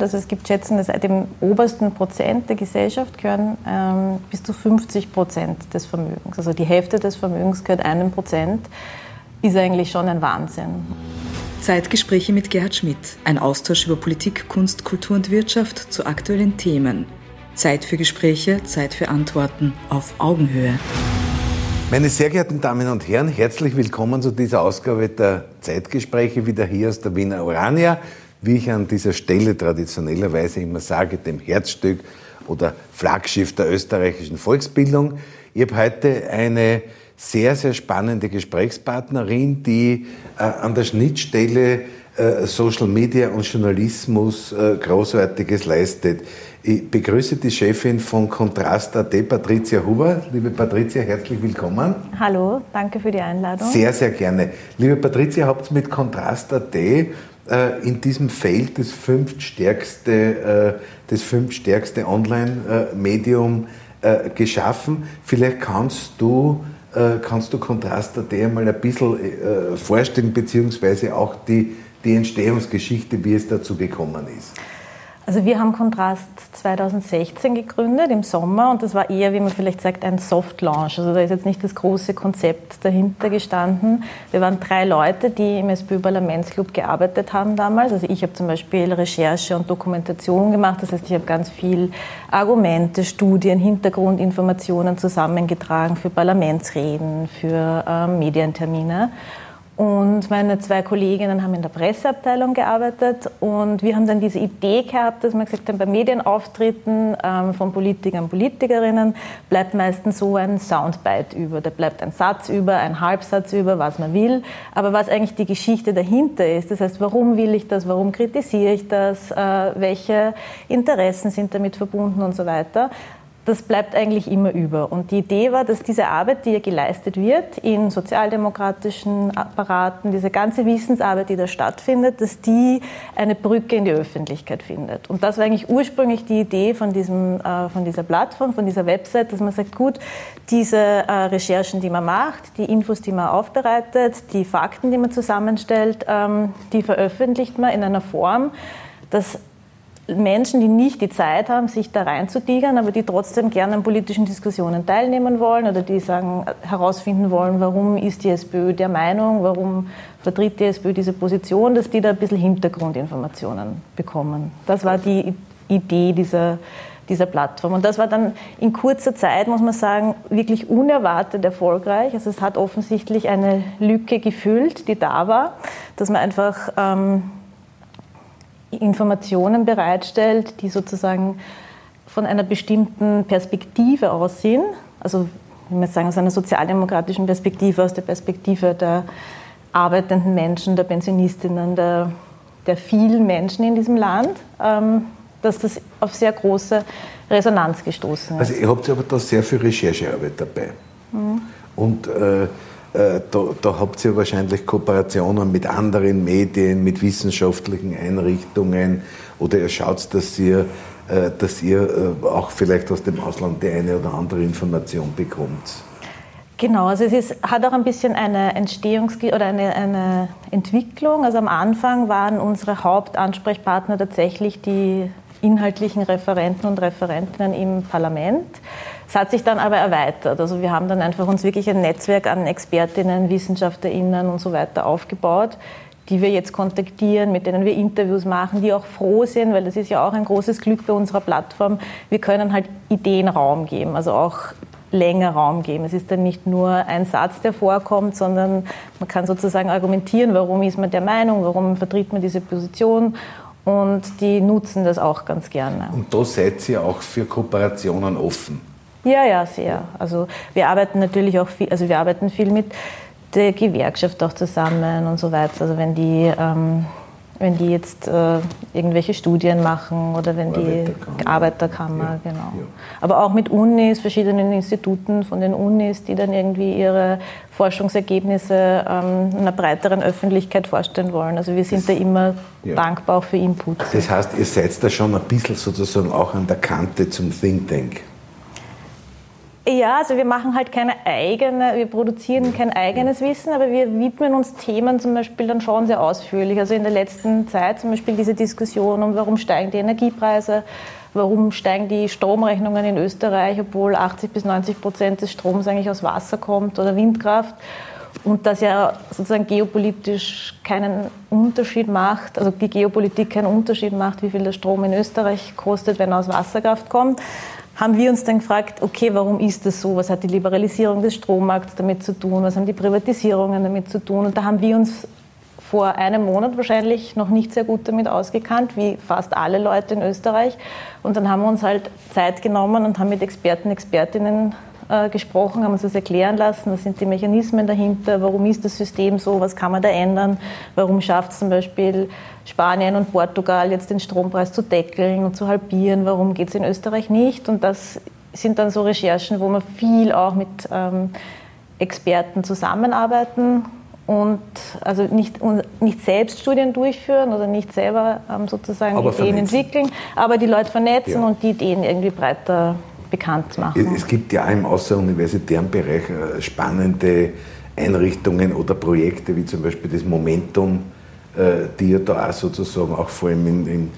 Also es gibt Schätzen, dass dem obersten Prozent der Gesellschaft gehören ähm, bis zu 50 Prozent des Vermögens. Also die Hälfte des Vermögens gehört einem Prozent, ist eigentlich schon ein Wahnsinn. Zeitgespräche mit Gerhard Schmidt. Ein Austausch über Politik, Kunst, Kultur und Wirtschaft zu aktuellen Themen. Zeit für Gespräche, Zeit für Antworten auf Augenhöhe. Meine sehr geehrten Damen und Herren, herzlich willkommen zu dieser Ausgabe der Zeitgespräche wieder hier aus der Wiener Orania wie ich an dieser Stelle traditionellerweise immer sage, dem Herzstück oder Flaggschiff der österreichischen Volksbildung. Ich habe heute eine sehr, sehr spannende Gesprächspartnerin, die äh, an der Schnittstelle äh, Social Media und Journalismus äh, Großartiges leistet. Ich begrüße die Chefin von Kontrast.at, Patricia Huber. Liebe Patricia, herzlich willkommen. Hallo, danke für die Einladung. Sehr, sehr gerne. Liebe Patricia, habt ihr mit Kontrast.at äh, in diesem Feld das fünftstärkste, äh, fünftstärkste Online-Medium äh, geschaffen. Vielleicht kannst du, kannst du Kontrast.at einmal ein bisschen vorstellen, beziehungsweise auch die, die Entstehungsgeschichte, wie es dazu gekommen ist. Also wir haben Kontrast 2016 gegründet im Sommer und das war eher, wie man vielleicht sagt, ein Soft Launch. Also da ist jetzt nicht das große Konzept dahinter gestanden. Wir waren drei Leute, die im SPÖ Parlamentsclub gearbeitet haben damals. Also ich habe zum Beispiel Recherche und Dokumentation gemacht. Das heißt, ich habe ganz viel Argumente, Studien, Hintergrundinformationen zusammengetragen für Parlamentsreden, für äh, Medientermine. Und meine zwei Kolleginnen haben in der Presseabteilung gearbeitet und wir haben dann diese Idee gehabt, dass wir gesagt haben, bei Medienauftritten ähm, von Politikern und Politikerinnen bleibt meistens so ein Soundbite über. Da bleibt ein Satz über, ein Halbsatz über, was man will, aber was eigentlich die Geschichte dahinter ist. Das heißt, warum will ich das, warum kritisiere ich das, äh, welche Interessen sind damit verbunden und so weiter das bleibt eigentlich immer über. Und die Idee war, dass diese Arbeit, die ja geleistet wird in sozialdemokratischen Apparaten, diese ganze Wissensarbeit, die da stattfindet, dass die eine Brücke in die Öffentlichkeit findet. Und das war eigentlich ursprünglich die Idee von, diesem, äh, von dieser Plattform, von dieser Website, dass man sagt, gut, diese äh, Recherchen, die man macht, die Infos, die man aufbereitet, die Fakten, die man zusammenstellt, ähm, die veröffentlicht man in einer Form, dass Menschen, die nicht die Zeit haben, sich da reinzutigern, aber die trotzdem gerne an politischen Diskussionen teilnehmen wollen oder die sagen, herausfinden wollen, warum ist die SPÖ der Meinung, warum vertritt die SPÖ diese Position, dass die da ein bisschen Hintergrundinformationen bekommen. Das war die Idee dieser, dieser Plattform. Und das war dann in kurzer Zeit, muss man sagen, wirklich unerwartet erfolgreich. Also es hat offensichtlich eine Lücke gefüllt, die da war, dass man einfach ähm, Informationen bereitstellt, die sozusagen von einer bestimmten Perspektive aus sind, also wie man sagen, aus einer sozialdemokratischen Perspektive, aus der Perspektive der arbeitenden Menschen, der Pensionistinnen, der, der vielen Menschen in diesem Land, ähm, dass das auf sehr große Resonanz gestoßen ist. Also ihr habt aber da sehr viel Recherchearbeit dabei. Mhm. Und äh, da, da, habt ihr wahrscheinlich Kooperationen mit anderen Medien, mit wissenschaftlichen Einrichtungen oder ihr schaut, dass ihr, äh, dass ihr äh, auch vielleicht aus dem Ausland die eine oder andere Information bekommt. Genau, also es ist, hat auch ein bisschen eine Entstehungs- oder eine, eine Entwicklung. Also am Anfang waren unsere Hauptansprechpartner tatsächlich die inhaltlichen Referenten und Referentinnen im Parlament. Es hat sich dann aber erweitert. Also wir haben dann einfach uns wirklich ein Netzwerk an Expertinnen, WissenschaftlerInnen und so weiter aufgebaut, die wir jetzt kontaktieren, mit denen wir Interviews machen, die auch froh sind, weil das ist ja auch ein großes Glück bei unserer Plattform. Wir können halt Ideen Raum geben, also auch länger Raum geben. Es ist dann nicht nur ein Satz, der vorkommt, sondern man kann sozusagen argumentieren, warum ist man der Meinung, warum vertritt man diese Position und die nutzen das auch ganz gerne. Und da seid ihr auch für Kooperationen offen? Ja, ja, sehr. Also wir arbeiten natürlich auch viel, also wir arbeiten viel mit der Gewerkschaft auch zusammen und so weiter. Also wenn die ähm, wenn die jetzt äh, irgendwelche Studien machen oder wenn die Arbeiterkammer, ja, genau. Ja. Aber auch mit Unis, verschiedenen Instituten von den Unis, die dann irgendwie ihre Forschungsergebnisse ähm, einer breiteren Öffentlichkeit vorstellen wollen. Also wir sind das, da immer ja. dankbar auch für Input. Das heißt, ihr seid da schon ein bisschen sozusagen auch an der Kante zum Think Tank. Ja, also wir machen halt keine eigene, wir produzieren kein eigenes Wissen, aber wir widmen uns Themen zum Beispiel dann schon sehr ausführlich. Also in der letzten Zeit zum Beispiel diese Diskussion um, warum steigen die Energiepreise, warum steigen die Stromrechnungen in Österreich, obwohl 80 bis 90 Prozent des Stroms eigentlich aus Wasser kommt oder Windkraft. Und das ja sozusagen geopolitisch keinen Unterschied macht, also die Geopolitik keinen Unterschied macht, wie viel der Strom in Österreich kostet, wenn er aus Wasserkraft kommt haben wir uns dann gefragt, okay, warum ist das so? Was hat die Liberalisierung des Strommarkts damit zu tun? Was haben die Privatisierungen damit zu tun? Und da haben wir uns vor einem Monat wahrscheinlich noch nicht sehr gut damit ausgekannt, wie fast alle Leute in Österreich. Und dann haben wir uns halt Zeit genommen und haben mit Experten, Expertinnen äh, gesprochen, haben uns das erklären lassen, was sind die Mechanismen dahinter, warum ist das System so, was kann man da ändern, warum schafft es zum Beispiel Spanien und Portugal jetzt den Strompreis zu deckeln und zu halbieren, warum geht es in Österreich nicht. Und das sind dann so Recherchen, wo wir viel auch mit ähm, Experten zusammenarbeiten und also nicht, nicht selbst Studien durchführen oder nicht selber ähm, sozusagen aber Ideen vernetzen. entwickeln, aber die Leute vernetzen ja. und die Ideen irgendwie breiter bekannt machen. Es gibt ja im außeruniversitären Bereich äh, spannende Einrichtungen oder Projekte, wie zum Beispiel das Momentum, äh, die ja da auch sozusagen auch vor allem in, in,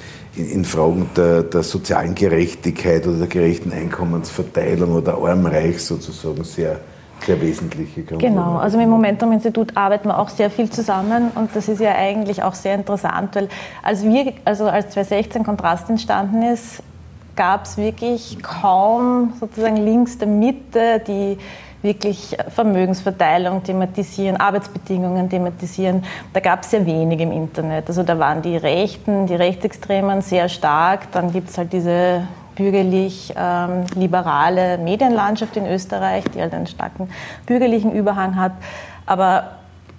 in Fragen der, der, sozialen Gerechtigkeit oder der gerechten Einkommensverteilung oder Armreich sozusagen sehr, sehr wesentliche Gründe. Genau, also mit dem Momentum-Institut arbeiten wir auch sehr viel zusammen und das ist ja eigentlich auch sehr interessant, weil als wir, also als 2016 Kontrast entstanden ist, gab es wirklich kaum sozusagen links der Mitte, die wirklich Vermögensverteilung thematisieren, Arbeitsbedingungen thematisieren. Da gab es sehr wenig im Internet. Also da waren die Rechten, die Rechtsextremen sehr stark. Dann gibt es halt diese bürgerlich-liberale ähm, Medienlandschaft in Österreich, die halt einen starken bürgerlichen Überhang hat. Aber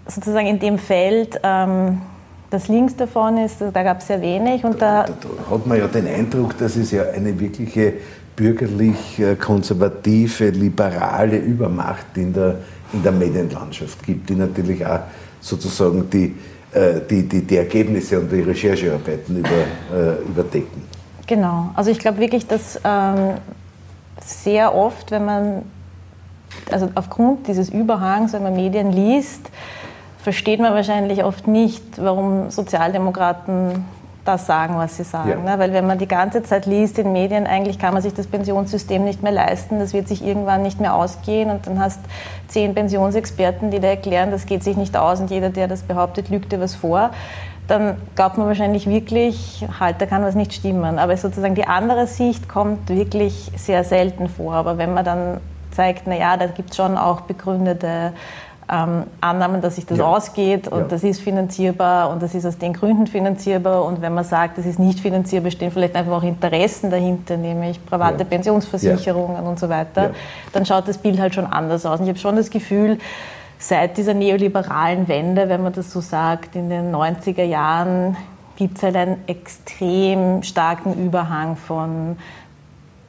sozusagen in dem Feld ähm, das links davon ist, da gab es sehr wenig. Und da, da, da, hat man ja den Eindruck, dass es ja eine wirkliche bürgerlich-konservative, liberale Übermacht in der, in der Medienlandschaft gibt, die natürlich auch sozusagen die, äh, die, die, die Ergebnisse und die Recherchearbeiten über, äh, überdecken. Genau, also ich glaube wirklich, dass ähm, sehr oft, wenn man, also aufgrund dieses Überhangs, wenn man Medien liest, versteht man wahrscheinlich oft nicht, warum Sozialdemokraten das sagen, was sie sagen. Ja. Ne? Weil wenn man die ganze Zeit liest in Medien, eigentlich kann man sich das Pensionssystem nicht mehr leisten, das wird sich irgendwann nicht mehr ausgehen und dann hast zehn Pensionsexperten, die dir erklären, das geht sich nicht aus und jeder, der das behauptet, lügt dir was vor. Dann glaubt man wahrscheinlich wirklich, halt, da kann was nicht stimmen. Aber sozusagen die andere Sicht kommt wirklich sehr selten vor. Aber wenn man dann zeigt, naja, da gibt es schon auch begründete ähm, Annahmen, dass sich das ja. ausgeht und ja. das ist finanzierbar und das ist aus den Gründen finanzierbar. Und wenn man sagt, das ist nicht finanzierbar, stehen vielleicht einfach auch Interessen dahinter, nämlich private ja. Pensionsversicherungen und so weiter, dann schaut das Bild halt schon anders aus. Und ich habe schon das Gefühl, seit dieser neoliberalen Wende, wenn man das so sagt, in den 90er Jahren gibt es halt einen extrem starken Überhang von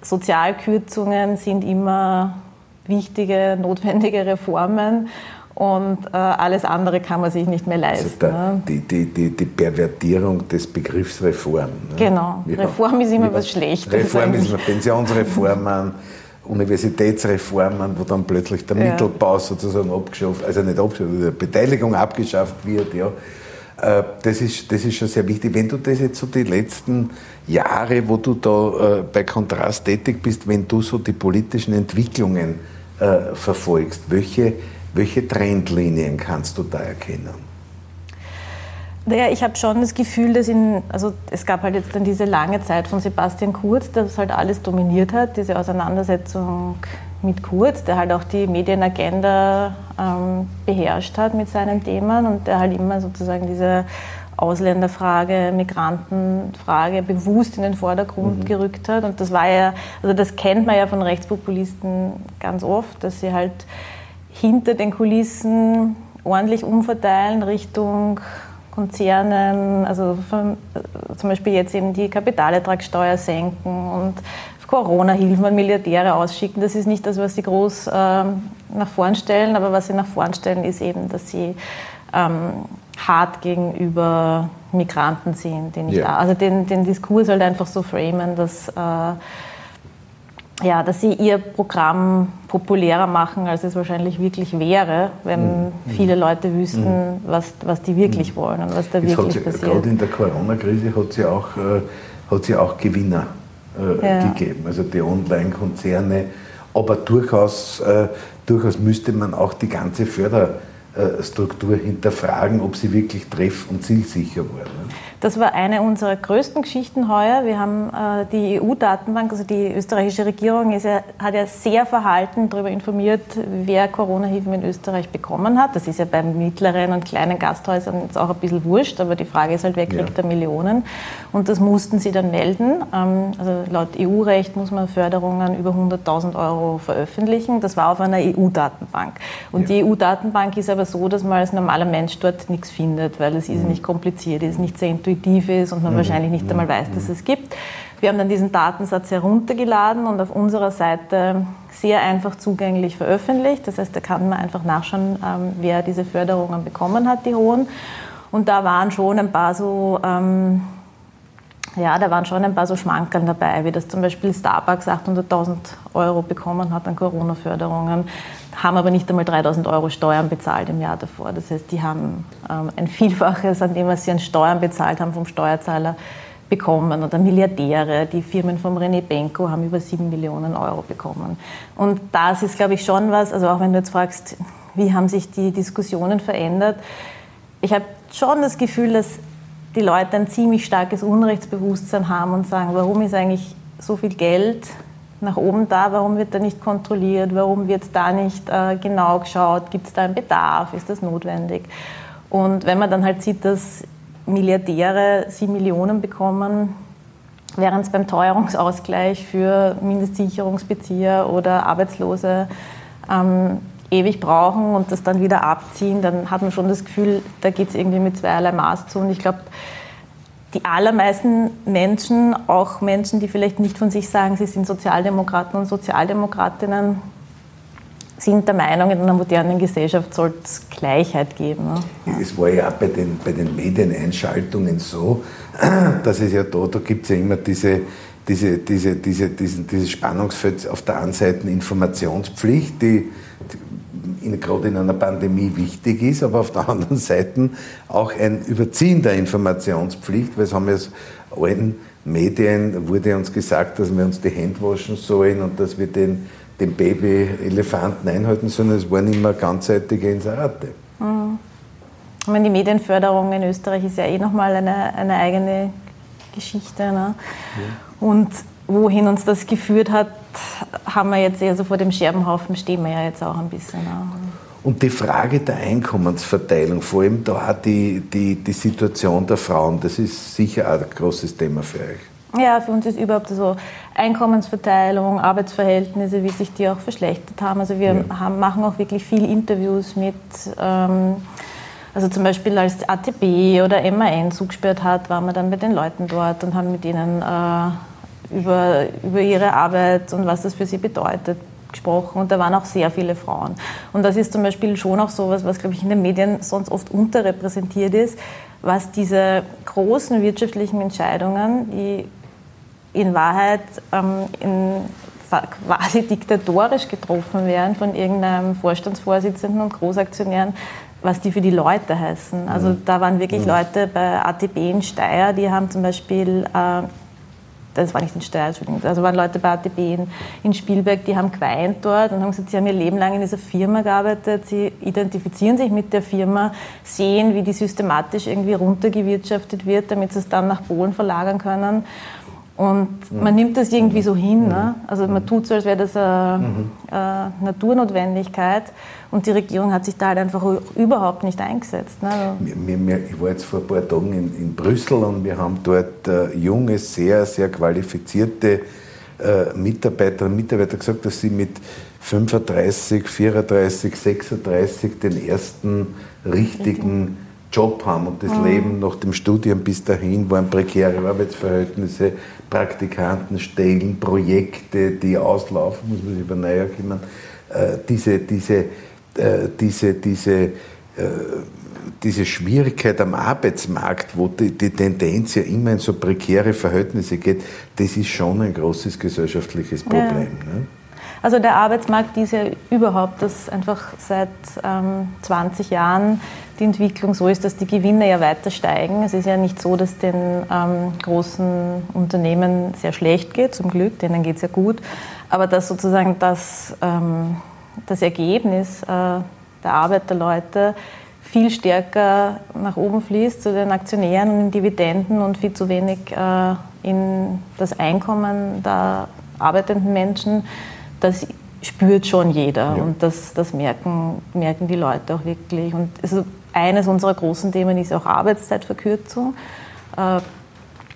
Sozialkürzungen sind immer wichtige, notwendige Reformen und äh, alles andere kann man sich nicht mehr leisten. Also der, ne? die, die, die, die, Pervertierung des Begriffs Reform. Ne? Genau, ja. Reform ist immer ja. was Schlechtes. Reform ist immer Pensionsreformen, Universitätsreformen, wo dann plötzlich der ja. Mittelbau sozusagen abgeschafft, also nicht abgeschafft, die Beteiligung abgeschafft wird. Ja. Äh, das ist, das ist schon sehr wichtig. Wenn du das jetzt so die letzten Jahre, wo du da äh, bei Kontrast tätig bist, wenn du so die politischen Entwicklungen äh, verfolgst, welche welche Trendlinien kannst du da erkennen? Naja, ich habe schon das Gefühl, dass in, also es gab halt jetzt dann diese lange Zeit von Sebastian Kurz, der das halt alles dominiert hat, diese Auseinandersetzung mit Kurz, der halt auch die Medienagenda ähm, beherrscht hat mit seinen Themen und der halt immer sozusagen diese Ausländerfrage, Migrantenfrage bewusst in den Vordergrund mhm. gerückt hat. Und das war ja, also das kennt man ja von Rechtspopulisten ganz oft, dass sie halt hinter den Kulissen ordentlich umverteilen Richtung Konzernen, also von, zum Beispiel jetzt eben die Kapitalertragssteuer senken und Corona-Hilfen an Milliardäre ausschicken. Das ist nicht das, was sie groß äh, nach vorn stellen, aber was sie nach vorn stellen, ist eben, dass sie ähm, hart gegenüber Migranten sind. Den ja. also den, den Diskurs halt einfach so framen, dass äh, ja, dass sie ihr Programm populärer machen, als es wahrscheinlich wirklich wäre, wenn mhm. viele Leute wüssten, mhm. was, was die wirklich mhm. wollen und was da Jetzt wirklich sie, passiert. Gerade in der Corona-Krise hat ja auch, äh, hat's ja auch Gewinner äh, ja. gegeben, also die Online-Konzerne, aber durchaus, äh, durchaus müsste man auch die ganze Förderstruktur hinterfragen, ob sie wirklich treff- und zielsicher war. Ne? Das war eine unserer größten Geschichten heuer. Wir haben äh, die EU-Datenbank, also die österreichische Regierung ja, hat ja sehr verhalten darüber informiert, wer Corona-Hilfen in Österreich bekommen hat. Das ist ja bei mittleren und kleinen Gasthäusern jetzt auch ein bisschen wurscht, aber die Frage ist halt, wer kriegt ja. da Millionen? Und das mussten sie dann melden. Ähm, also laut EU-Recht muss man Förderungen über 100.000 Euro veröffentlichen. Das war auf einer EU-Datenbank. Und ja. die EU-Datenbank ist aber so, dass man als normaler Mensch dort nichts findet, weil es ist mhm. nicht kompliziert, ist nicht sehr intuitiv ist und man mhm. wahrscheinlich nicht einmal weiß, dass es gibt. Wir haben dann diesen Datensatz heruntergeladen und auf unserer Seite sehr einfach zugänglich veröffentlicht. Das heißt, da kann man einfach nachschauen, ähm, wer diese Förderungen bekommen hat, die hohen. Und da waren schon ein paar so, ähm, ja, da waren schon ein paar so Schmankerl dabei, wie das zum Beispiel Starbucks 800.000 Euro bekommen hat an Corona-Förderungen haben aber nicht einmal 3000 Euro Steuern bezahlt im Jahr davor. Das heißt, die haben ähm, ein Vielfaches an dem, was sie an Steuern bezahlt haben, vom Steuerzahler bekommen. Oder Milliardäre, die Firmen von René Benko haben über 7 Millionen Euro bekommen. Und das ist, glaube ich, schon was, also auch wenn du jetzt fragst, wie haben sich die Diskussionen verändert, ich habe schon das Gefühl, dass die Leute ein ziemlich starkes Unrechtsbewusstsein haben und sagen, warum ist eigentlich so viel Geld nach oben da, warum wird da nicht kontrolliert, warum wird da nicht äh, genau geschaut, gibt es da einen Bedarf, ist das notwendig? Und wenn man dann halt sieht, dass Milliardäre sieben Millionen bekommen, während es beim Teuerungsausgleich für Mindestsicherungsbezieher oder Arbeitslose ähm, ewig brauchen und das dann wieder abziehen, dann hat man schon das Gefühl, da geht es irgendwie mit zweierlei Maß zu. Und ich glaube, die allermeisten Menschen, auch Menschen, die vielleicht nicht von sich sagen, sie sind Sozialdemokraten und Sozialdemokratinnen, sind der Meinung, in einer modernen Gesellschaft soll es Gleichheit geben. Ne? Es war ja auch bei den, bei den Medieneinschaltungen so, dass es ja da, da gibt es ja immer diese, diese, diese, diese, diesen, dieses Spannungsfeld auf der einen Seite Informationspflicht, die, in, gerade in einer Pandemie wichtig ist, aber auf der anderen Seite auch ein Überziehen der Informationspflicht, weil es haben ja allen Medien wurde uns gesagt, dass wir uns die Hände waschen sollen und dass wir den, den Baby-Elefanten einhalten sollen. Es waren immer ganzseitige Inserate. Mhm. Ich meine, die Medienförderung in Österreich ist ja eh nochmal eine, eine eigene Geschichte. Ne? Ja. Und wohin uns das geführt hat, haben wir jetzt eher so vor dem Scherbenhaufen stehen wir ja jetzt auch ein bisschen. Und die Frage der Einkommensverteilung, vor allem da die, die, die Situation der Frauen, das ist sicher auch ein großes Thema für euch. Ja, für uns ist überhaupt so Einkommensverteilung, Arbeitsverhältnisse, wie sich die auch verschlechtert haben. Also wir ja. haben, machen auch wirklich viel Interviews mit, ähm, also zum Beispiel als ATB oder MAN zugesperrt hat, waren wir dann bei den Leuten dort und haben mit ihnen äh, über, über ihre Arbeit und was das für sie bedeutet gesprochen und da waren auch sehr viele Frauen. Und das ist zum Beispiel schon auch so was, was glaube ich in den Medien sonst oft unterrepräsentiert ist, was diese großen wirtschaftlichen Entscheidungen, die in Wahrheit ähm, in quasi diktatorisch getroffen werden von irgendeinem Vorstandsvorsitzenden und Großaktionären, was die für die Leute heißen. Also mhm. da waren wirklich mhm. Leute bei ATB in Steyr, die haben zum Beispiel äh, das war nicht in Steyr, Entschuldigung, also waren Leute bei ATB in, in Spielberg, die haben geweint dort und haben gesagt, sie haben ihr Leben lang in dieser Firma gearbeitet, sie identifizieren sich mit der Firma, sehen, wie die systematisch irgendwie runtergewirtschaftet wird, damit sie es dann nach Polen verlagern können. Und man nimmt das irgendwie so hin. Ne? Also man tut so, als wäre das eine, eine, Naturnotwendigkeit. Und die Regierung hat sich da halt einfach überhaupt nicht eingesetzt. Ne? Ich war jetzt vor ein paar Tagen in, in Brüssel und wir haben dort äh, junge, sehr, sehr qualifizierte äh, Mitarbeiterinnen und Mitarbeiter gesagt, dass sie mit 35, 34, 36 den ersten richtigen Job haben und das mhm. Leben nach dem Studium bis dahin waren prekäre Arbeitsverhältnisse, Praktikantenstellen, Projekte, die auslaufen, muss man sich über näher kümmern. Äh, diese, diese, äh, diese, diese äh, diese Schwierigkeit am Arbeitsmarkt, wo die, die, Tendenz ja immer in so prekäre Verhältnisse geht, das ist schon ein großes gesellschaftliches Problem. Ja. Ne? Also der Arbeitsmarkt ist ja überhaupt, dass einfach seit ähm, 20 Jahren die Entwicklung so ist, dass die Gewinne ja weiter steigen. Es ist ja nicht so, dass den ähm, großen Unternehmen sehr schlecht geht, zum Glück, denen geht es ja gut, aber dass sozusagen das, ähm, das Ergebnis äh, der Arbeit der Leute viel stärker nach oben fließt zu den Aktionären und den Dividenden und viel zu wenig äh, in das Einkommen der arbeitenden Menschen das spürt schon jeder ja. und das, das merken, merken die Leute auch wirklich. Und also eines unserer großen Themen ist auch Arbeitszeitverkürzung. Äh,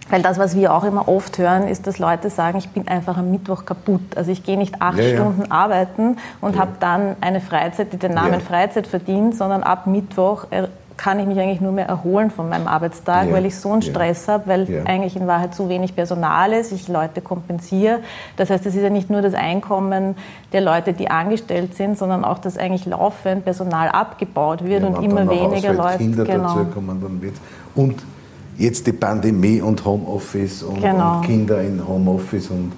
weil das, was wir auch immer oft hören, ist, dass Leute sagen, ich bin einfach am Mittwoch kaputt. Also ich gehe nicht acht ja, Stunden ja. arbeiten und ja. habe dann eine Freizeit, die den Namen Freizeit verdient, sondern ab Mittwoch kann ich mich eigentlich nur mehr erholen von meinem Arbeitstag, ja, weil ich so einen Stress ja, habe, weil ja. eigentlich in Wahrheit zu wenig Personal ist, ich Leute kompensiere. Das heißt, es ist ja nicht nur das Einkommen der Leute, die angestellt sind, sondern auch, dass eigentlich laufend Personal abgebaut wird und immer weniger Leute. Kinder genau. dazu kommen, dann wird und jetzt die Pandemie und Homeoffice und, genau. und Kinder in Homeoffice und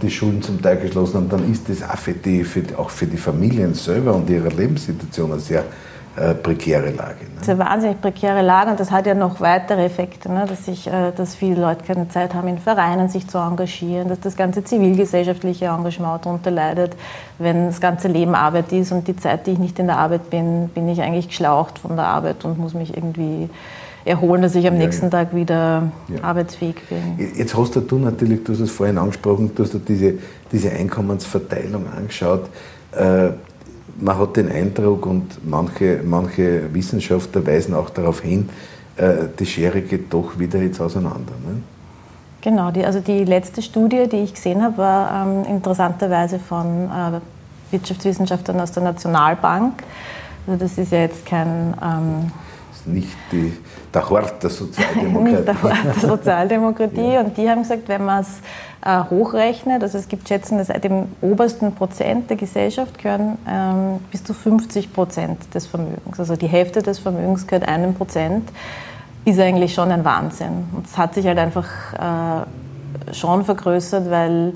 die Schulen zum Teil geschlossen haben, dann ist das auch für die, für, auch für die Familien selber und ihre Lebenssituation sehr äh, prekäre Lage. Ne? Das ist eine wahnsinnig prekäre Lage und das hat ja noch weitere Effekte, ne? dass, sich, äh, dass viele Leute keine Zeit haben, in Vereinen sich zu engagieren, dass das ganze zivilgesellschaftliche Engagement darunter leidet. Wenn das ganze Leben Arbeit ist und die Zeit, die ich nicht in der Arbeit bin, bin ich eigentlich geschlaucht von der Arbeit und muss mich irgendwie erholen, dass ich am ja, nächsten ja. Tag wieder ja. arbeitsfähig bin. Jetzt hast du natürlich, du hast es vorhin angesprochen, du hast dir diese, diese Einkommensverteilung angeschaut. Äh, man hat den Eindruck und manche, manche Wissenschaftler weisen auch darauf hin, äh, die Schere geht doch wieder jetzt auseinander. Ne? Genau, die, also die letzte Studie, die ich gesehen habe, war ähm, interessanterweise von äh, Wirtschaftswissenschaftlern aus der Nationalbank. Also das ist ja jetzt kein... Ähm, nicht die, der Hort der Sozialdemokratie. der Hort der Sozialdemokratie. ja. Und die haben gesagt, wenn man es äh, hochrechnet, also es gibt Schätzen, dass dem obersten Prozent der Gesellschaft gehören ähm, bis zu 50 Prozent des Vermögens. Also die Hälfte des Vermögens gehört einem Prozent, ist eigentlich schon ein Wahnsinn. Und es hat sich halt einfach äh, schon vergrößert, weil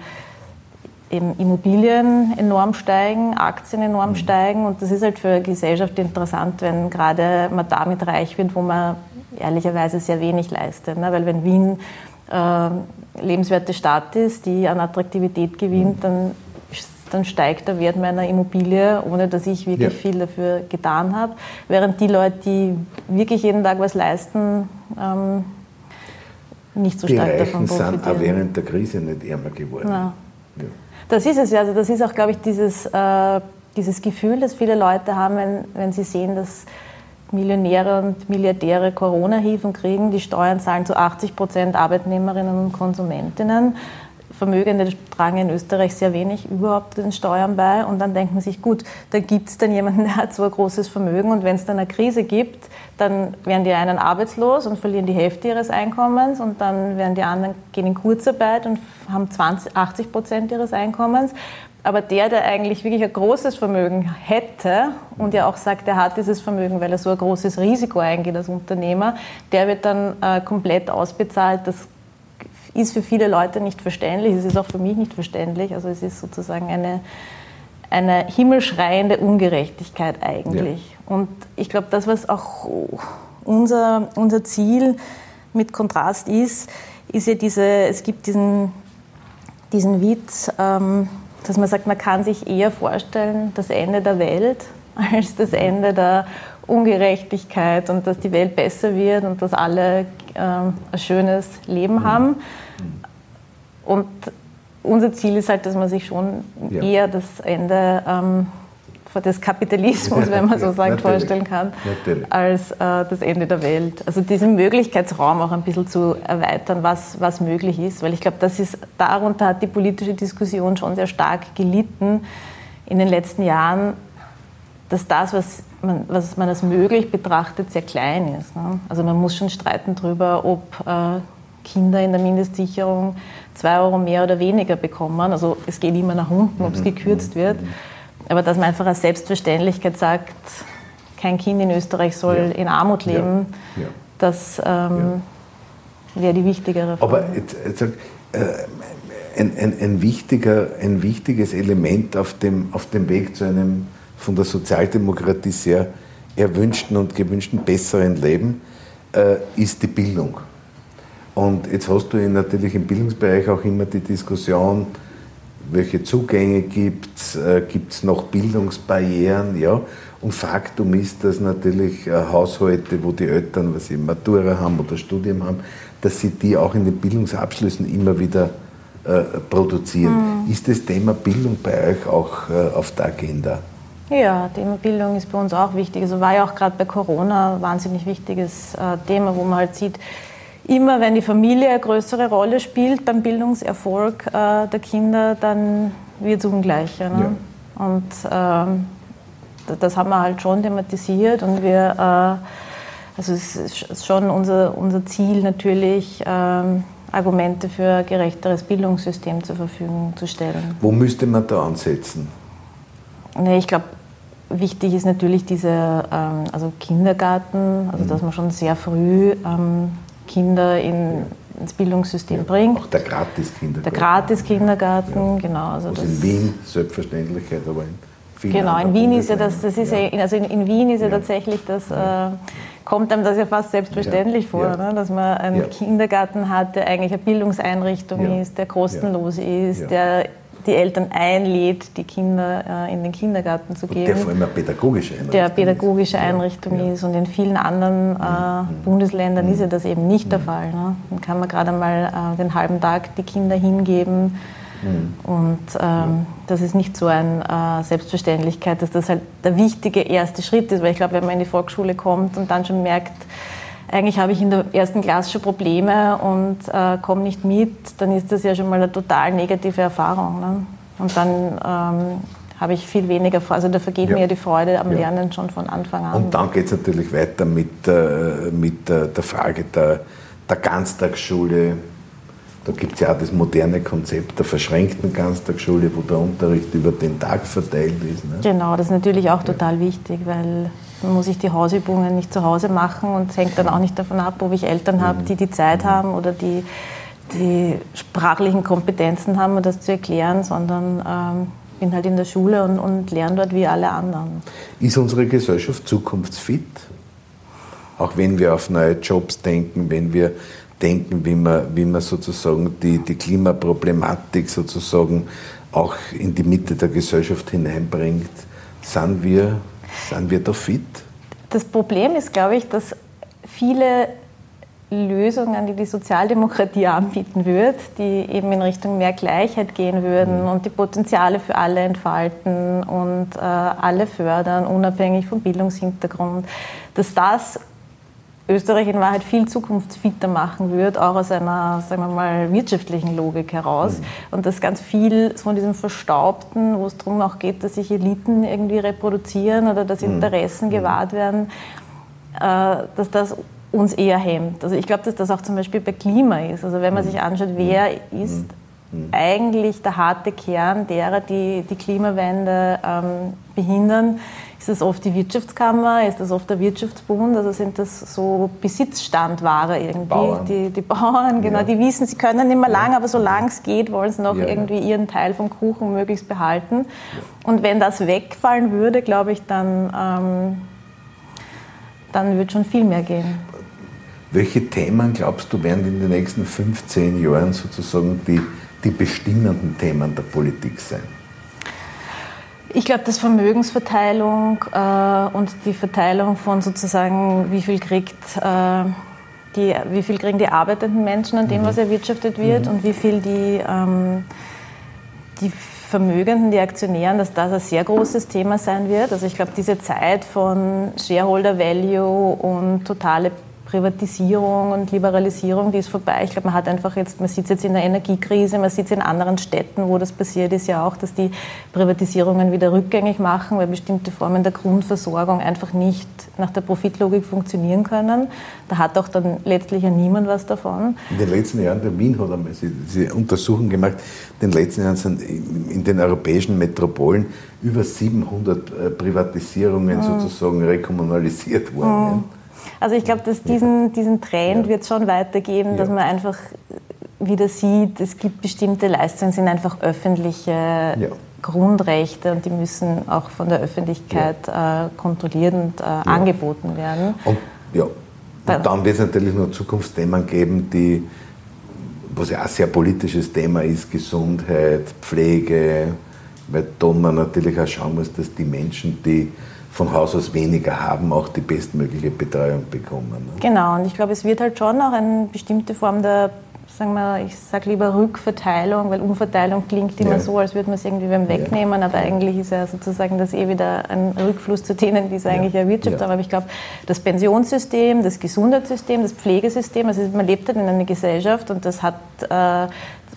eben Immobilien enorm steigen, Aktien enorm mhm. steigen und das ist halt für eine Gesellschaft interessant, wenn gerade man damit reich wird, wo man ehrlicherweise sehr wenig leistet. Ne? Weil wenn Wien äh, lebenswerte Stadt ist, die an Attraktivität gewinnt, mhm. dann, dann steigt der Wert meiner Immobilie, ohne dass ich wirklich ja. viel dafür getan habe. Während die Leute, die wirklich jeden Tag was leisten, ähm, nicht so die stark Reichen davon profitieren. sind auch während der Krise nicht ärmer geworden. Ja. Ja. Das ist es ja. Also das ist auch, glaube ich, dieses, äh, dieses Gefühl, das viele Leute haben, wenn, wenn sie sehen, dass Millionäre und Milliardäre Corona-Hilfen kriegen. Die Steuern zahlen zu 80 Prozent Arbeitnehmerinnen und Konsumentinnen. Vermögende tragen in Österreich sehr wenig überhaupt den Steuern bei. Und dann denkt man sich, gut, da gibt es dann jemanden, der hat so ein großes Vermögen. Und wenn es dann eine Krise gibt, dann werden die einen arbeitslos und verlieren die Hälfte ihres Einkommens. Und dann werden die anderen gehen in Kurzarbeit und haben 20, 80 Prozent ihres Einkommens. Aber der, der eigentlich wirklich ein großes Vermögen hätte und ja auch sagt, er hat dieses Vermögen, weil er so ein großes Risiko eingeht als Unternehmer, der wird dann äh, komplett ausbezahlt. Das ist für viele Leute nicht verständlich. Es ist auch für mich nicht verständlich. Also es ist sozusagen eine, eine himmelschreiende Ungerechtigkeit eigentlich. Ja. Und ich glaube, das, was auch unser, unser Ziel mit Kontrast ist, ist ja diese, es gibt diesen, diesen Witz, ähm, dass man sagt, man kann sich eher vorstellen, das Ende der Welt als das Ende der Ungerechtigkeit und dass die Welt besser wird und dass alle äh, ein schönes Leben mhm. haben. Und unser Ziel ist halt, dass man sich schon ja. eher das Ende ähm, des Kapitalismus, wenn man so sagt, vorstellen kann, Natürlich. als äh, das Ende der Welt. Also diesen Möglichkeitsraum auch ein bisschen zu erweitern, was, was möglich ist, weil ich glaube, das ist, darunter hat die politische Diskussion schon sehr stark gelitten in den letzten Jahren, dass das, was man, was man als möglich betrachtet, sehr klein ist. Ne? Also man muss schon streiten darüber, ob äh, Kinder in der Mindestsicherung zwei Euro mehr oder weniger bekommen. Also es geht immer nach unten, ob es mhm. gekürzt wird. Aber dass man einfach als Selbstverständlichkeit sagt, kein Kind in Österreich soll ja. in Armut leben. Ja. Das ähm, wäre die wichtigere Frage. Aber jetzt, jetzt, äh, ein, ein, ein, wichtiger, ein wichtiges Element auf dem, auf dem Weg zu einem von der Sozialdemokratie sehr erwünschten und gewünschten besseren Leben äh, ist die Bildung. Und jetzt hast du natürlich im Bildungsbereich auch immer die Diskussion, welche Zugänge gibt es, äh, gibt es noch Bildungsbarrieren, ja. Und Faktum ist, dass natürlich äh, Haushalte, wo die Eltern, was sie Matura haben oder Studium haben, dass sie die auch in den Bildungsabschlüssen immer wieder äh, produzieren. Mhm. Ist das Thema Bildung bei euch auch äh, auf der Agenda? Ja, Thema Bildung ist bei uns auch wichtig. Also war ja auch gerade bei Corona ein wahnsinnig wichtiges äh, Thema, wo man halt sieht, immer wenn die Familie eine größere Rolle spielt beim Bildungserfolg äh, der Kinder, dann wird es ungleicher. Ne? Ja. Und ähm, das haben wir halt schon thematisiert und wir, äh, also es ist schon unser, unser Ziel natürlich, ähm, Argumente für ein gerechteres Bildungssystem zur Verfügung zu stellen. Wo müsste man da ansetzen? Nee, ich glaube, wichtig ist natürlich dieser ähm, also Kindergarten, also mhm. dass man schon sehr früh ähm, Kinder in, ins Bildungssystem ja, bringt. Auch der Gratis-Kindergarten. Der Gratis-Kindergarten, ja. genau. Also Was in Wien Selbstverständlichkeit, aber in vielen Genau, in Wien ist ja das, das ist ja. also in, in, Wien ist ja, tatsächlich das, äh, kommt einem das ja fast selbstverständlich vor, ne? dass man einen Kindergarten hat, der eigentlich eine Bildungseinrichtung ist, der kostenlos ist, der die Eltern einlädt, die Kinder äh, in den Kindergarten zu geben. Der vor allem eine pädagogische Einrichtung Der pädagogische ist. Einrichtung ja. ist. Und in vielen anderen äh, mhm. Bundesländern mhm. ist ja das eben nicht mhm. der Fall. Ne? Dann kann man gerade mal äh, den halben Tag die Kinder hingeben. Mhm. Und ähm, das ist nicht so eine äh, Selbstverständlichkeit, dass das halt der wichtige erste Schritt ist. Weil ich glaube, wenn man in die Volksschule kommt und dann schon merkt, eigentlich habe ich in der ersten Klasse schon Probleme und äh, komme nicht mit, dann ist das ja schon mal eine total negative Erfahrung. Ne? Und dann ähm, habe ich viel weniger Freude, also da vergeht ja. mir die Freude am ja. Lernen schon von Anfang an. Und dann geht es natürlich weiter mit, äh, mit äh, der Frage der, der Ganztagsschule. Da gibt es ja auch das moderne Konzept der verschränkten Ganztagsschule, wo der Unterricht über den Tag verteilt ist. Ne? Genau, das ist natürlich auch total wichtig, weil man muss ich die Hausübungen nicht zu Hause machen und es hängt dann auch nicht davon ab, ob ich Eltern habe, mhm. die die Zeit haben oder die die sprachlichen Kompetenzen haben, um das zu erklären, sondern ähm, bin halt in der Schule und, und lerne dort wie alle anderen. Ist unsere Gesellschaft zukunftsfit? Auch wenn wir auf neue Jobs denken, wenn wir denken, wie man, wie man sozusagen die, die Klimaproblematik sozusagen auch in die Mitte der Gesellschaft hineinbringt, sind wir sind wir da fit? Das Problem ist, glaube ich, dass viele Lösungen, die die Sozialdemokratie anbieten wird, die eben in Richtung mehr Gleichheit gehen würden mhm. und die Potenziale für alle entfalten und äh, alle fördern, unabhängig vom Bildungshintergrund, dass das Österreich in Wahrheit viel zukunftsfitter machen wird, auch aus einer, sagen wir mal, wirtschaftlichen Logik heraus. Mhm. Und dass ganz viel von diesem Verstaubten, wo es darum auch geht, dass sich Eliten irgendwie reproduzieren oder dass mhm. Interessen mhm. gewahrt werden, äh, dass das uns eher hemmt. Also ich glaube, dass das auch zum Beispiel bei Klima ist. Also wenn man mhm. sich anschaut, wer mhm. ist mhm. eigentlich der harte Kern derer, die die Klimawende ähm, behindern, ist das oft die Wirtschaftskammer, ist das oft der Wirtschaftsbund, also sind das so Besitzstandware irgendwie. Bauern. Die, die Bauern, genau, ja. die wissen, sie können nicht mehr lang, aber solange es geht, wollen sie noch ja, irgendwie ihren Teil vom Kuchen möglichst behalten. Und wenn das wegfallen würde, glaube ich, dann, ähm, dann wird schon viel mehr gehen. Welche Themen, glaubst du, werden in den nächsten 15 Jahren sozusagen die, die bestimmenden Themen der Politik sein? Ich glaube, dass Vermögensverteilung äh, und die Verteilung von sozusagen, wie viel kriegt äh, die, wie viel kriegen die arbeitenden Menschen an dem, mhm. was erwirtschaftet wird mhm. und wie viel die, ähm, die Vermögenden, die Aktionären, dass das ein sehr großes Thema sein wird. Also ich glaube, diese Zeit von Shareholder Value und totale Privatisierung und Liberalisierung, die ist vorbei. Ich glaube, man hat einfach jetzt, man sieht jetzt in der Energiekrise, man sieht es in anderen Städten, wo das passiert ist ja auch, dass die Privatisierungen wieder rückgängig machen, weil bestimmte Formen der Grundversorgung einfach nicht nach der Profitlogik funktionieren können. Da hat auch dann letztlich ja niemand was davon. In den letzten Jahren, der Wien hat einmal diese Untersuchung gemacht, in den letzten Jahren sind in den europäischen Metropolen über 700 äh, Privatisierungen mhm. sozusagen rekommunalisiert worden. Mhm. Also ich glaube, dass diesen, diesen Trend ja. wird schon weitergeben, dass man einfach wieder sieht, es gibt bestimmte Leistungen, sind einfach öffentliche ja. Grundrechte und die müssen auch von der Öffentlichkeit ja. äh, kontrolliert und äh, ja. angeboten werden. Und, ja. und dann wird es natürlich noch Zukunftsthemen geben, die, was ja auch ein sehr politisches Thema ist, Gesundheit, Pflege, weil da man natürlich auch schauen muss, dass die Menschen, die von Haus aus weniger haben, auch die bestmögliche Betreuung bekommen. Ne? Genau, und ich glaube, es wird halt schon auch eine bestimmte Form der, sagen wir, ich sage lieber Rückverteilung, weil Umverteilung klingt immer ja. so, als würde man es irgendwie wem wegnehmen, ja. aber eigentlich ist ja sozusagen das eh wieder ein Rückfluss zu denen, die es eigentlich erwirtschaftet. Ja. Aber ich glaube, das Pensionssystem, das Gesundheitssystem, das Pflegesystem, also man lebt halt in einer Gesellschaft und das hat äh,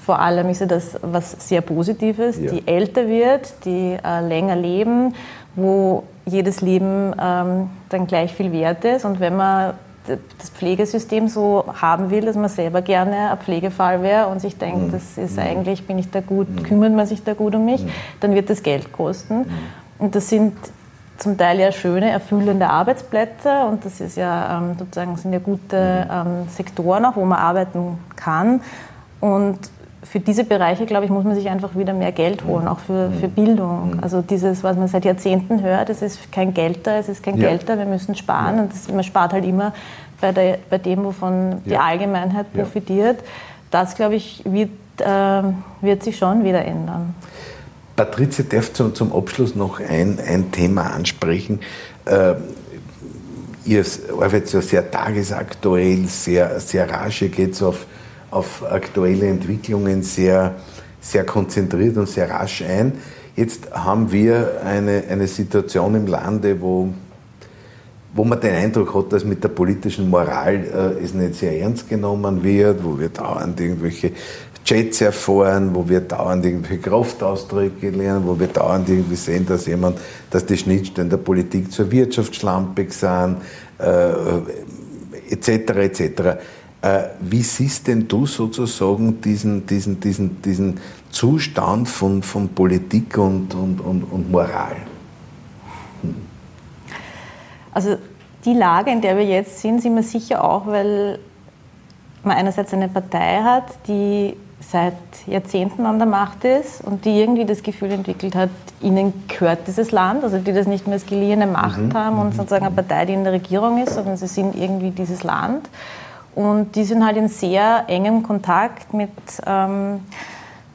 vor allem ist ja das was sehr Positives, ja. die älter wird, die äh, länger leben, wo jedes Leben ähm, dann gleich viel wert ist. Und wenn man das Pflegesystem so haben will, dass man selber gerne ein Pflegefall wäre und sich denkt, mhm. das ist mhm. eigentlich, bin ich da gut, mhm. kümmert man sich da gut um mich, mhm. dann wird das Geld kosten. Mhm. Und das sind zum Teil ja schöne, erfüllende Arbeitsplätze und das ist ja ähm, sozusagen sind ja gute mhm. ähm, Sektoren auch, wo man arbeiten kann. Und für diese Bereiche, glaube ich, muss man sich einfach wieder mehr Geld holen, auch für, für Bildung. Also dieses, was man seit Jahrzehnten hört, es ist kein Geld da, es ist kein ja. Geld da, wir müssen sparen. Ja. Und das, man spart halt immer bei, der, bei dem, wovon die Allgemeinheit profitiert. Das, glaube ich, wird, äh, wird sich schon wieder ändern. Patrizia darf zum, zum Abschluss noch ein, ein Thema ansprechen. Äh, ihr arbeitet ja sehr tagesaktuell, sehr, sehr rasch, ihr geht auf auf aktuelle Entwicklungen sehr, sehr konzentriert und sehr rasch ein. Jetzt haben wir eine, eine Situation im Lande, wo, wo man den Eindruck hat, dass mit der politischen Moral äh, es nicht sehr ernst genommen wird, wo wir dauernd irgendwelche Jets erfahren, wo wir dauernd irgendwelche Kraftausdrücke lernen, wo wir dauernd irgendwie sehen, dass jemand, dass die Schnittstellen der Politik zur Wirtschaft schlampig sind, äh, etc. etc. Äh, wie siehst denn du sozusagen diesen, diesen, diesen, diesen Zustand von, von Politik und, und, und, und Moral? Hm. Also die Lage, in der wir jetzt sind, sind wir sicher auch, weil man einerseits eine Partei hat, die seit Jahrzehnten an der Macht ist und die irgendwie das Gefühl entwickelt hat, ihnen gehört dieses Land, also die das nicht mehr als geliehene Macht mhm. haben und mhm. sozusagen eine Partei, die in der Regierung ist, sondern sie sind irgendwie dieses Land. Und die sind halt in sehr engem Kontakt mit ähm,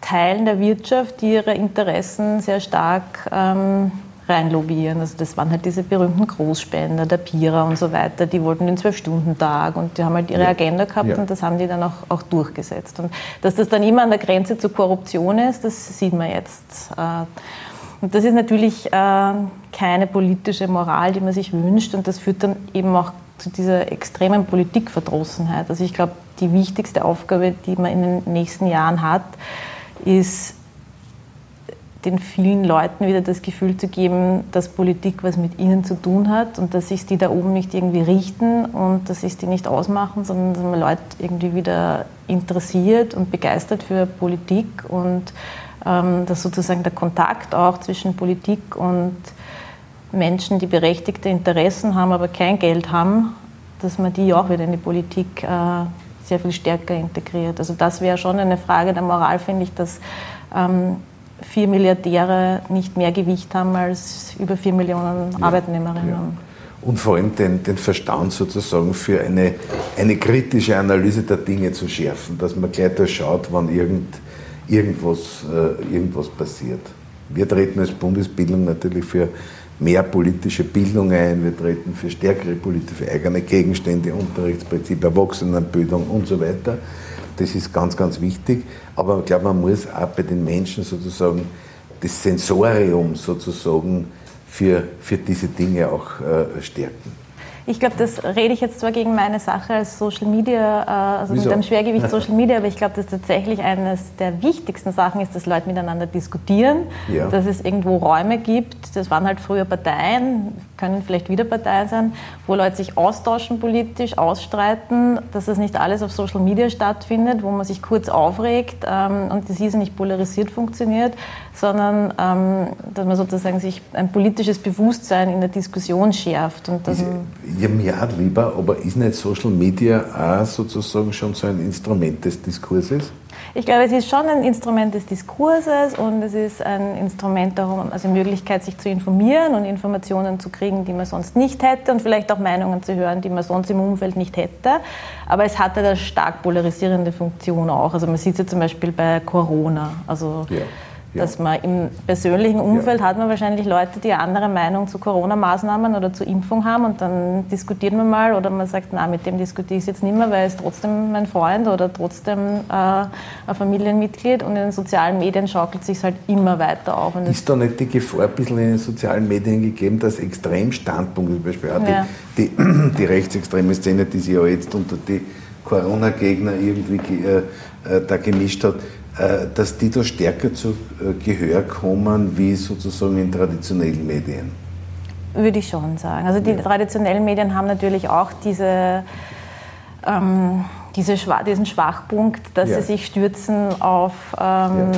Teilen der Wirtschaft, die ihre Interessen sehr stark ähm, reinlobbyieren. Also das waren halt diese berühmten Großspender, der Pira und so weiter, die wollten den Zwölf-Stunden-Tag und die haben halt ihre ja. Agenda gehabt ja. und das haben die dann auch, auch durchgesetzt. Und dass das dann immer an der Grenze zur Korruption ist, das sieht man jetzt. Äh, und das ist natürlich äh, keine politische Moral, die man sich wünscht und das führt dann eben auch zu dieser extremen Politikverdrossenheit. Also ich glaube, die wichtigste Aufgabe, die man in den nächsten Jahren hat, ist den vielen Leuten wieder das Gefühl zu geben, dass Politik was mit ihnen zu tun hat und dass sich die da oben nicht irgendwie richten und dass sich die nicht ausmachen, sondern dass man Leute irgendwie wieder interessiert und begeistert für Politik und ähm, dass sozusagen der Kontakt auch zwischen Politik und Menschen, die berechtigte Interessen haben, aber kein Geld haben, dass man die auch wieder in die Politik äh, sehr viel stärker integriert. Also das wäre schon eine Frage der Moral, finde ich, dass ähm, vier Milliardäre nicht mehr Gewicht haben als über vier Millionen ja, Arbeitnehmerinnen. Ja. Und vor allem den, den Verstand sozusagen für eine, eine kritische Analyse der Dinge zu schärfen, dass man gleich da schaut, wann irgend, irgendwas, äh, irgendwas passiert. Wir treten als Bundesbildung natürlich für mehr politische Bildung ein, wir treten für stärkere politische eigene Gegenstände, Unterrichtsprinzip, Erwachsenenbildung und so weiter. Das ist ganz, ganz wichtig. Aber ich glaube, man muss auch bei den Menschen sozusagen das Sensorium sozusagen für, für diese Dinge auch äh, stärken. Ich glaube, das rede ich jetzt zwar gegen meine Sache als Social Media, äh, also Wieso? mit einem Schwergewicht Social Media, aber ich glaube, dass tatsächlich eines der wichtigsten Sachen ist, dass Leute miteinander diskutieren, ja. dass es irgendwo Räume gibt. Das waren halt früher Parteien, können vielleicht wieder Parteien sein, wo Leute sich austauschen politisch, ausstreiten, dass das nicht alles auf Social Media stattfindet, wo man sich kurz aufregt ähm, und das hier nicht polarisiert funktioniert, sondern ähm, dass man sozusagen sich ein politisches Bewusstsein in der Diskussion schärft. Und dass ja, auch lieber, aber ist nicht Social Media auch sozusagen schon so ein Instrument des Diskurses? Ich glaube, es ist schon ein Instrument des Diskurses und es ist ein Instrument darum, also Möglichkeit, sich zu informieren und Informationen zu kriegen, die man sonst nicht hätte und vielleicht auch Meinungen zu hören, die man sonst im Umfeld nicht hätte. Aber es hat eine stark polarisierende Funktion auch. Also man sieht es ja zum Beispiel bei Corona. Also ja. Ja. Dass man im persönlichen Umfeld ja. hat man wahrscheinlich Leute, die eine andere Meinung zu Corona-Maßnahmen oder zur Impfung haben und dann diskutiert man mal oder man sagt, na, mit dem diskutiere ich jetzt nicht mehr, weil er ist trotzdem mein Freund oder trotzdem äh, ein Familienmitglied und in den sozialen Medien schaukelt sich halt immer weiter auf. Und ist da nicht die Gefahr ein bisschen in den sozialen Medien gegeben, dass Extremstandpunkte, zum Beispiel auch ja. die, die, die, rechtsextreme Szene, die sich ja jetzt unter die Corona-Gegner irgendwie äh, äh, da gemischt hat, dass die da stärker zu äh, Gehör kommen wie sozusagen in traditionellen Medien? Würde ich schon sagen. Also die ja. traditionellen Medien haben natürlich auch diese, ähm, diese diesen Schwachpunkt, dass ja. sie sich stürzen auf ähm, ja.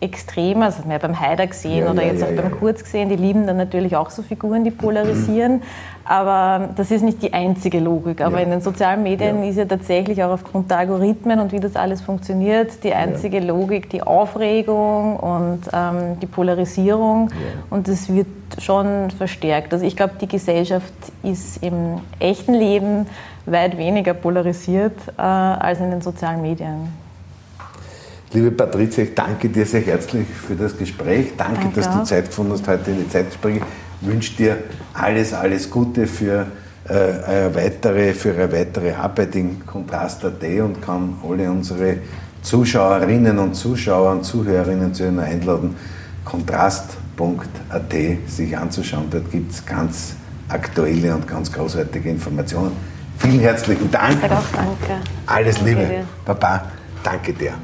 Extreme, also mehr beim Haider gesehen oder jetzt auch beim Kurz gesehen, die lieben dann natürlich auch so Figuren, die polarisieren. Aber das ist nicht die einzige Logik. Aber ja. in den sozialen Medien ja. ist ja tatsächlich auch aufgrund der Algorithmen und wie das alles funktioniert, die einzige ja. Logik die Aufregung und ähm, die Polarisierung. Und das wird schon verstärkt. Also ich glaube, die Gesellschaft ist im echten Leben weit weniger polarisiert äh, als in den sozialen Medien. Liebe Patrizia, ich danke dir sehr herzlich für das Gespräch. Danke, danke dass du Zeit gefunden hast heute in die Zeitgespräche wünsche dir alles, alles Gute für, äh, weitere, für eine weitere Arbeit in Kontrast.at und kann alle unsere Zuschauerinnen und Zuschauer und Zuhörerinnen zu Ihnen einladen, kontrast.at sich anzuschauen. Dort gibt es ganz aktuelle und ganz großartige Informationen. Vielen herzlichen Dank. Auch danke. Alles Liebe. Baba, danke dir.